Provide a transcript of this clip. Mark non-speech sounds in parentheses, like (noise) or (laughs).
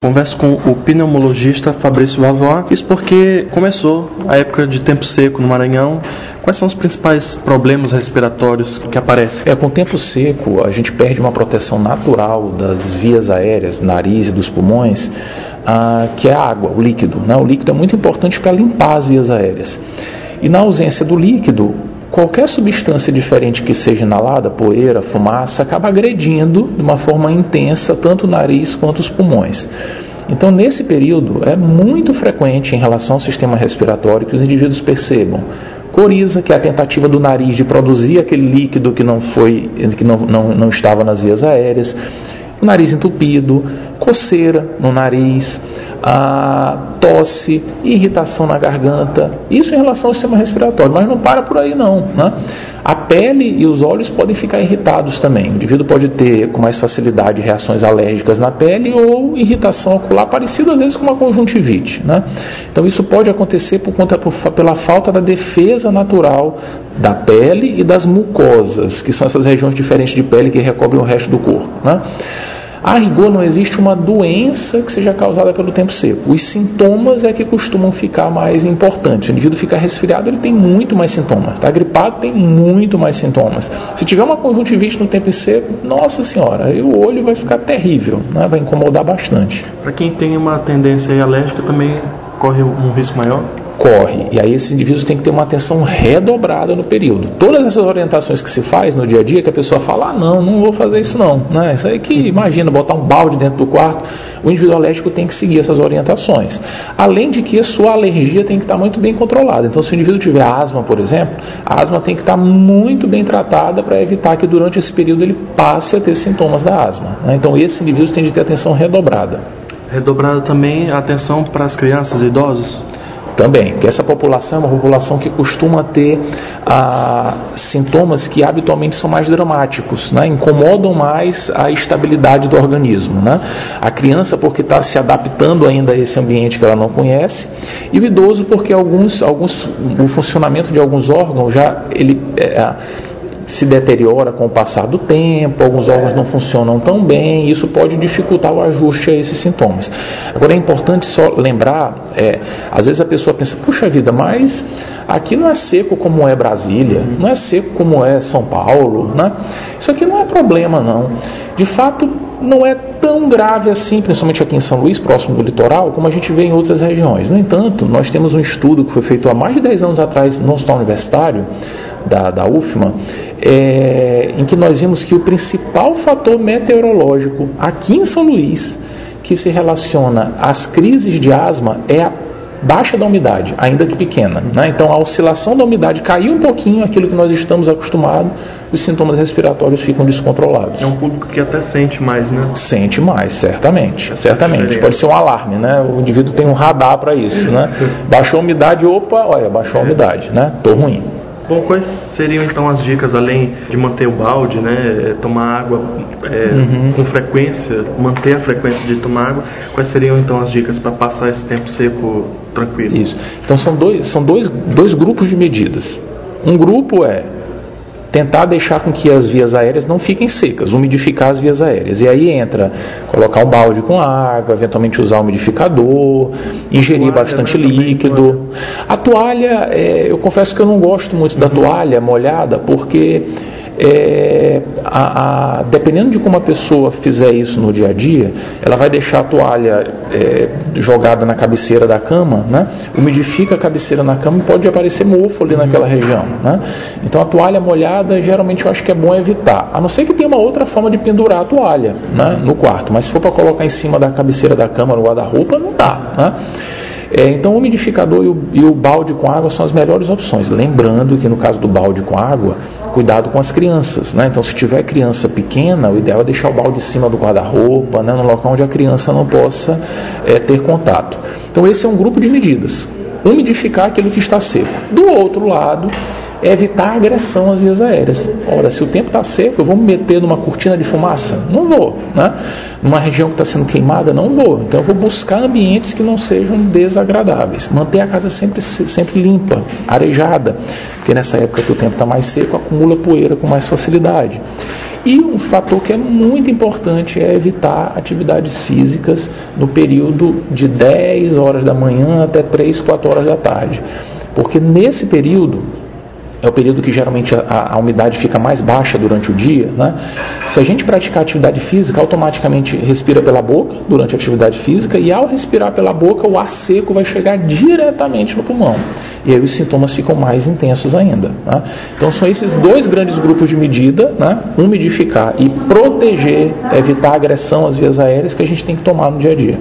Converso com o pneumologista Fabrício Vavois, isso porque começou a época de tempo seco no Maranhão. Quais são os principais problemas respiratórios que aparecem? É, com o tempo seco, a gente perde uma proteção natural das vias aéreas, nariz e dos pulmões, ah, que é a água, o líquido. Né? O líquido é muito importante para limpar as vias aéreas. E na ausência do líquido, qualquer substância diferente que seja inalada, poeira, fumaça, acaba agredindo de uma forma intensa tanto o nariz quanto os pulmões. Então, nesse período, é muito frequente em relação ao sistema respiratório que os indivíduos percebam. Coriza, que é a tentativa do nariz de produzir aquele líquido que não foi, que não, não, não estava nas vias aéreas, o nariz entupido, coceira no nariz, a tosse, irritação na garganta, isso em relação ao sistema respiratório, mas não para por aí não. Né? A pele e os olhos podem ficar irritados também. O indivíduo pode ter com mais facilidade reações alérgicas na pele ou irritação ocular, parecida às vezes com uma conjuntivite. Né? Então isso pode acontecer por conta, por, pela falta da defesa natural da pele e das mucosas, que são essas regiões diferentes de pele que recobrem o resto do corpo. Né? A rigor não existe uma doença que seja causada pelo tempo seco. Os sintomas é que costumam ficar mais importantes. O indivíduo fica resfriado, ele tem muito mais sintomas. Está gripado, tem muito mais sintomas. Se tiver uma conjuntivite no tempo seco, nossa senhora, o olho vai ficar terrível, né? vai incomodar bastante. Para quem tem uma tendência alérgica também corre um risco maior? Corre. E aí esses indivíduos têm que ter uma atenção redobrada no período. Todas essas orientações que se faz no dia a dia, que a pessoa fala, ah, não, não vou fazer isso não. Né? Isso aí que, imagina, botar um balde dentro do quarto, o indivíduo alérgico tem que seguir essas orientações. Além de que a sua alergia tem que estar muito bem controlada. Então, se o indivíduo tiver asma, por exemplo, a asma tem que estar muito bem tratada para evitar que durante esse período ele passe a ter sintomas da asma. Né? Então, esses indivíduos têm de ter atenção redobrada. Redobrada também a atenção para as crianças e idosos? Também, que essa população é uma população que costuma ter ah, sintomas que habitualmente são mais dramáticos, né? incomodam mais a estabilidade do organismo. Né? A criança porque está se adaptando ainda a esse ambiente que ela não conhece, e o idoso porque alguns, alguns, o funcionamento de alguns órgãos já ele é, se deteriora com o passar do tempo, alguns órgãos não funcionam tão bem, isso pode dificultar o ajuste a esses sintomas. Agora é importante só lembrar, é, às vezes a pessoa pensa, puxa vida, mas aqui não é seco como é Brasília, não é seco como é São Paulo, né? Isso aqui não é problema não. De fato, não é tão grave assim, principalmente aqui em São Luís, próximo do litoral, como a gente vê em outras regiões. No entanto, nós temos um estudo que foi feito há mais de 10 anos atrás no Hospital Universitário, da, da UFMA, é, em que nós vimos que o principal fator meteorológico aqui em São Luís que se relaciona às crises de asma é a baixa da umidade, ainda que pequena. Né? Então, a oscilação da umidade caiu um pouquinho, aquilo que nós estamos acostumados, os sintomas respiratórios ficam descontrolados. É um público que até sente mais, né? Sente mais, certamente. Essa certamente. É Pode ser um alarme, né? O indivíduo tem um radar para isso, né? (laughs) Baixou a umidade, opa, olha, baixou a umidade, né? Tô ruim. Bom, quais seriam então as dicas, além de manter o balde, né, tomar água é, uhum. com frequência, manter a frequência de tomar água, quais seriam então as dicas para passar esse tempo seco tranquilo? Isso. Então são dois, são dois, dois grupos de medidas. Um grupo é tentar deixar com que as vias aéreas não fiquem secas, umidificar as vias aéreas. E aí entra colocar um balde com água, eventualmente usar um umidificador, ingerir bastante líquido. A toalha, é, eu confesso que eu não gosto muito da uhum. toalha molhada, porque é, a, a, dependendo de como a pessoa fizer isso no dia a dia, ela vai deixar a toalha é, jogada na cabeceira da cama, né? umidifica a cabeceira na cama e pode aparecer mofo ali naquela região. Né? Então a toalha molhada, geralmente eu acho que é bom evitar, a não ser que tenha uma outra forma de pendurar a toalha né? no quarto, mas se for para colocar em cima da cabeceira da cama, no guarda-roupa, não dá. Né? É, então, o umidificador e o, e o, balde com água são as melhores opções. Lembrando que no caso do balde com água, cuidado com as crianças. Né? Então, se tiver criança pequena, o ideal é deixar o balde em cima do guarda-roupa, né? no local onde a criança não possa é, ter contato. Então, esse é um grupo de medidas. Umidificar aquilo que está seco. Do outro lado, é evitar agressão às vias aéreas. Ora, se o tempo está seco, eu vou me meter numa cortina de fumaça? Não vou. Né? Numa região que está sendo queimada? Não vou. Então eu vou buscar ambientes que não sejam desagradáveis. Manter a casa sempre, sempre limpa, arejada, porque nessa época que o tempo está mais seco, acumula poeira com mais facilidade. E um fator que é muito importante é evitar atividades físicas no período de 10 horas da manhã até 3, 4 horas da tarde. Porque nesse período é o período que geralmente a, a, umidade fica mais baixa durante o dia, né? se a gente praticar atividade física, automaticamente respira pela boca durante a atividade física e ao respirar pela boca, o ar seco vai chegar diretamente no pulmão. E aí os sintomas ficam mais intensos ainda. Né? Então são esses dois grandes grupos de medida, né? umidificar e proteger, evitar agressão às vias aéreas que a gente tem que tomar no dia a dia.